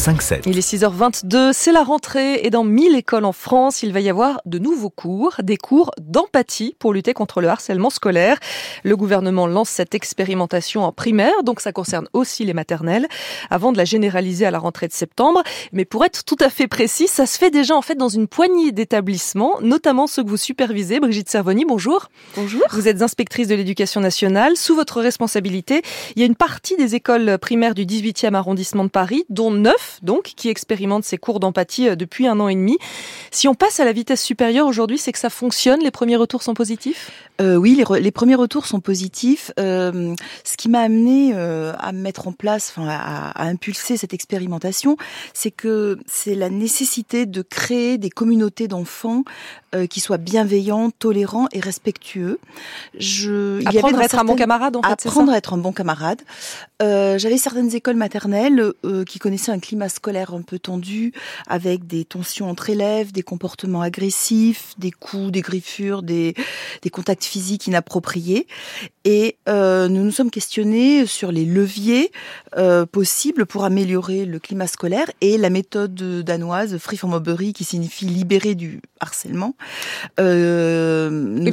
Le 5-7. Il est 6h22, c'est la rentrée et dans 1000 écoles en France, il va y avoir de nouveaux cours, des cours d'empathie pour lutter contre le harcèlement scolaire. Le gouvernement lance cette expérimentation en primaire, donc ça concerne aussi les maternelles, avant de la généraliser à la rentrée de septembre. Mais pour être tout à fait précis, ça se fait déjà en fait dans une poignée d'établissements, notamment ceux que vous supervisez. Brigitte Servoni, bonjour. Bonjour. Vous êtes inspectrice de l'éducation nationale. Sous votre responsabilité, il y a une partie des écoles primaires du 18e arrondissement de Paris, dont 9 donc, qui expérimente ces cours d'empathie euh, depuis un an et demi. Si on passe à la vitesse supérieure aujourd'hui, c'est que ça fonctionne, les premiers retours sont positifs? Euh, Oui, les, re les, premiers retours sont positifs. Euh, ce qui m'a amené euh, à mettre en place, enfin à, à, impulser cette expérimentation, c'est que c'est la nécessité de créer des communautés d'enfants qui soient bienveillants, tolérants et respectueux. Je, apprendre il y avait à être un bon camarade, en fait, Apprendre à être un bon camarade. J'avais certaines écoles maternelles qui connaissaient un climat scolaire un peu tendu, avec des tensions entre élèves, des comportements agressifs, des coups, des griffures, des, des contacts physiques inappropriés. Et euh, nous nous sommes questionnés sur les leviers euh, possibles pour améliorer le climat scolaire et la méthode danoise Free from Overy, qui signifie libérer du harcèlement. Euh,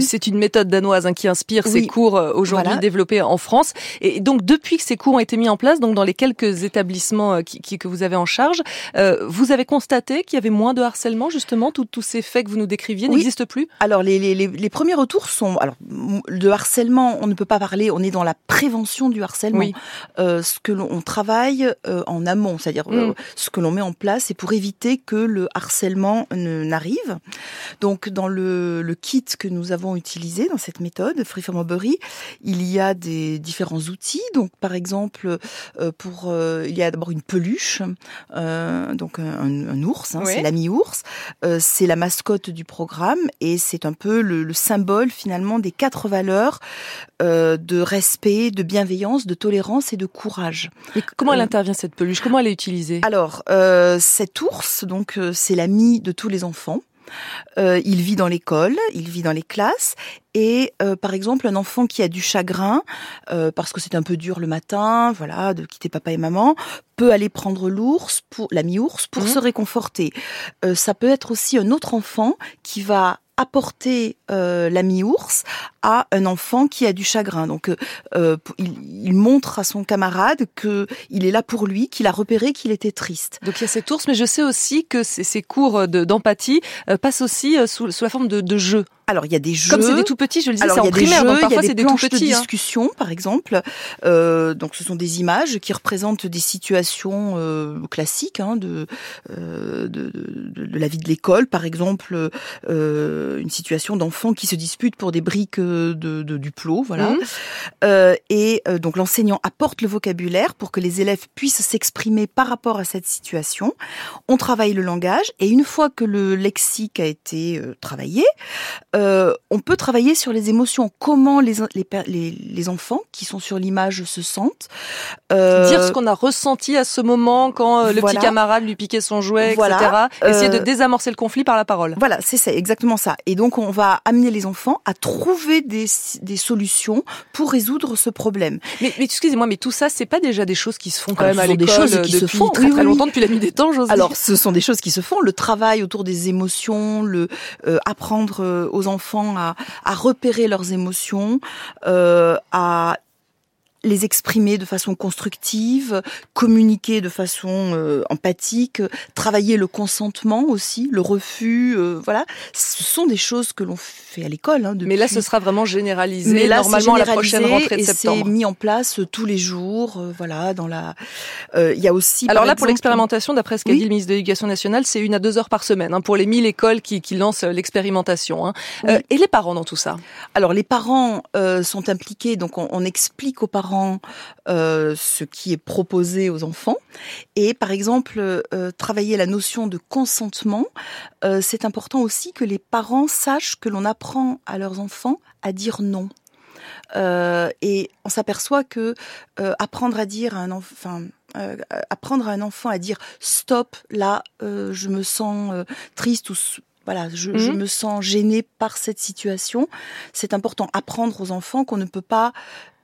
c'est une méthode danoise hein, qui inspire oui, ces cours euh, aujourd'hui voilà. développés en France. Et donc depuis que ces cours ont été mis en place, donc dans les quelques établissements qui, qui, que vous avez en charge, euh, vous avez constaté qu'il y avait moins de harcèlement justement, tous ces faits que vous nous décriviez oui. n'existent plus? Alors les, les, les, premiers retours sont, alors de harcèlement, on ne peut pas parler, on est dans la prévention du harcèlement. Oui. Euh, ce que l'on travaille euh, en amont, c'est-à-dire mm. ce que l'on met en place, c'est pour éviter que le harcèlement n'arrive. Donc dans le, le, kit que nous avons utilisé dans cette méthode, Free From il y a des différents outils. Donc par exemple, pour il y a d'abord une peluche, euh, donc un, un ours, hein, oui. c'est l'ami ours. Euh, c'est la mascotte du programme et c'est un peu le, le, symbole finalement des quatre valeurs euh, de respect, de bienveillance, de tolérance et de courage. Et comment elle intervient cette peluche? Comment elle est utilisée? Alors cet ours, donc c'est l'ami de tous les enfants. Euh, il vit dans l'école, il vit dans les classes. Et euh, par exemple, un enfant qui a du chagrin, euh, parce que c'est un peu dur le matin, voilà, de quitter papa et maman, peut aller prendre l'ours, pour l'ami ours, pour mmh. se réconforter. Euh, ça peut être aussi un autre enfant qui va apporter euh, l'ami ours à un enfant qui a du chagrin. Donc, euh, il, il, montre à son camarade que il est là pour lui, qu'il a repéré qu'il était triste. Donc, il y a cet ours, mais je sais aussi que ces, ces cours d'empathie euh, passent aussi sous, sous, la forme de, de jeux. Alors il y a des jeux. Comme c'est des tout petits, je le disais, c'est en primaire, jeux, donc parfois c'est des, des tout petits. de discussion, hein. par exemple. Euh, donc ce sont des images qui représentent des situations euh, classiques hein, de, euh, de, de, de, la vie de l'école, par exemple euh, une situation d'enfants qui se disputent pour des briques de, de du plot, voilà. Mmh. et donc l'enseignant apporte le vocabulaire pour que les élèves puissent s'exprimer par rapport à cette situation. On travaille le langage et une fois que le lexique a été travaillé, euh, on peut travailler sur les émotions, comment les, les, les, les enfants qui sont sur l'image se sentent. Euh, Dire ce qu'on a ressenti à ce moment quand euh, le petit camarade lui piquait son jouet, voilà. etc. Essayer de désamorcer le conflit par la parole. Voilà, c'est ça, exactement ça. Et donc on va amener les enfants à trouver des, des solutions pour résoudre ce problème. Mais, mais excusez-moi, mais tout ça, c'est pas déjà des choses qui se font quand Alors, même à l'école des choses qui se font très, très oui. longtemps depuis la nuit des temps, j'ose Alors, ce sont des choses qui se font. Le travail autour des émotions, le euh, apprendre aux enfants à, repérer leurs émotions, euh, à les exprimer de façon constructive, communiquer de façon euh, empathique, travailler le consentement aussi, le refus, euh, voilà. Ce sont des choses que l'on fait à l'école. Hein, depuis. Mais là, ce sera vraiment généralisé Mais là, normalement à la prochaine rentrée de et septembre. C'est mis en place tous les jours, euh, voilà. Dans la, euh, il y a aussi. Alors là, exemple, pour l'expérimentation, d'après ce qu'a oui. dit le ministre de l'Éducation nationale, c'est une à deux heures par semaine hein, pour les 1000 écoles qui, qui lancent l'expérimentation. Hein. Oui. et les parents dans tout ça? Alors les parents sont impliqués, donc on, on explique aux parents euh, ce qui est proposé aux enfants. Et par exemple, euh, travailler la notion de consentement, euh, c'est important aussi que les parents sachent que l'on apprend à leurs enfants à dire non. Et on s'aperçoit que apprendre à dire à un enfant, euh, apprendre à un enfant à dire stop, là, je me sens triste ou voilà, je, je, mhm. me sens gênée par cette situation. C'est important apprendre aux enfants qu'on ne peut pas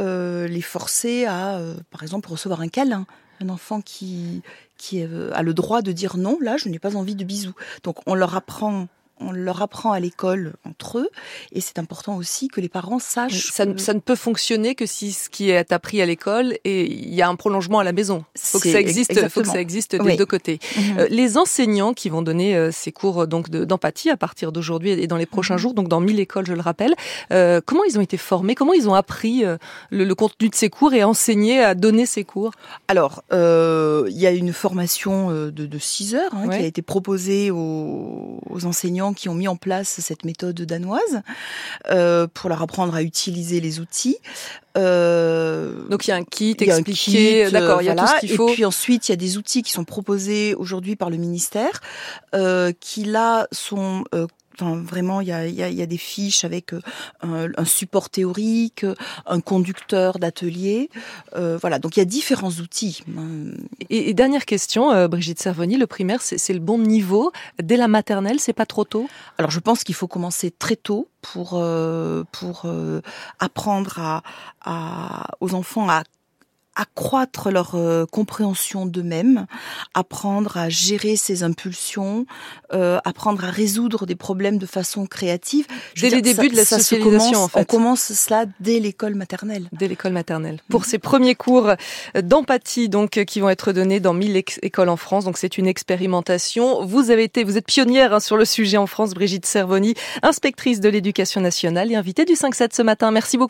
euh, les forcer à, euh, par exemple, recevoir un câlin. Un enfant qui qui euh, a le droit de dire non, là, je n'ai pas envie de bisous. Donc, on leur apprend on leur apprend à l'école entre eux, et c'est important aussi que les parents sachent. Ça, ça, ne peut fonctionner que si ce qui est appris à l'école et il y a un prolongement à la maison. Faut que ça existe, faut que ça existe des deux côtés. Mhm. Euh, les enseignants qui vont donner euh, ces cours donc d'empathie à partir d'aujourd'hui et dans les prochains mhm. jours, donc dans 1000 écoles, je le rappelle, euh, comment ils ont été formés, comment ils ont appris le, contenu de ces cours et enseigné à donner ces cours? Alors, il y a une formation de, de 6 heures hein, qui a été proposée aux, aux enseignants qui ont mis en place cette méthode danoise euh, pour leur apprendre à utiliser les outils. Euh, Donc il y a un kit expliqué, d'accord, il y a tout ce qu'il faut. Et puis ensuite il y a des outils qui sont proposés aujourd'hui par le ministère, euh, qui là sont euh, Enfin, vraiment, il y a, y, a, y a, des fiches avec euh, un, support théorique, un conducteur d'atelier. Euh, voilà, donc il y a différents outils. Et, dernière question, euh, Brigitte Servoni, le primaire, c'est le bon niveau dès la maternelle, c'est pas trop tôt? Alors je pense qu'il faut commencer très tôt pour pour apprendre à, à, aux enfants à accroître leur euh, compréhension d'eux-mêmes, apprendre à gérer ses impulsions, euh, apprendre à résoudre des problèmes de façon créative. dès les débuts de la socialisation, en fait. On commence cela dès l'école maternelle. Dès l'école maternelle. Pour ces premiers cours d'empathie, donc, qui vont être donnés dans 1000 écoles en France. Donc, c'est une expérimentation. Vous avez été, vous êtes pionnière hein, sur le sujet en France, Brigitte Servoni, inspectrice de l'éducation nationale et invitée du 5-7 ce matin. Merci beaucoup.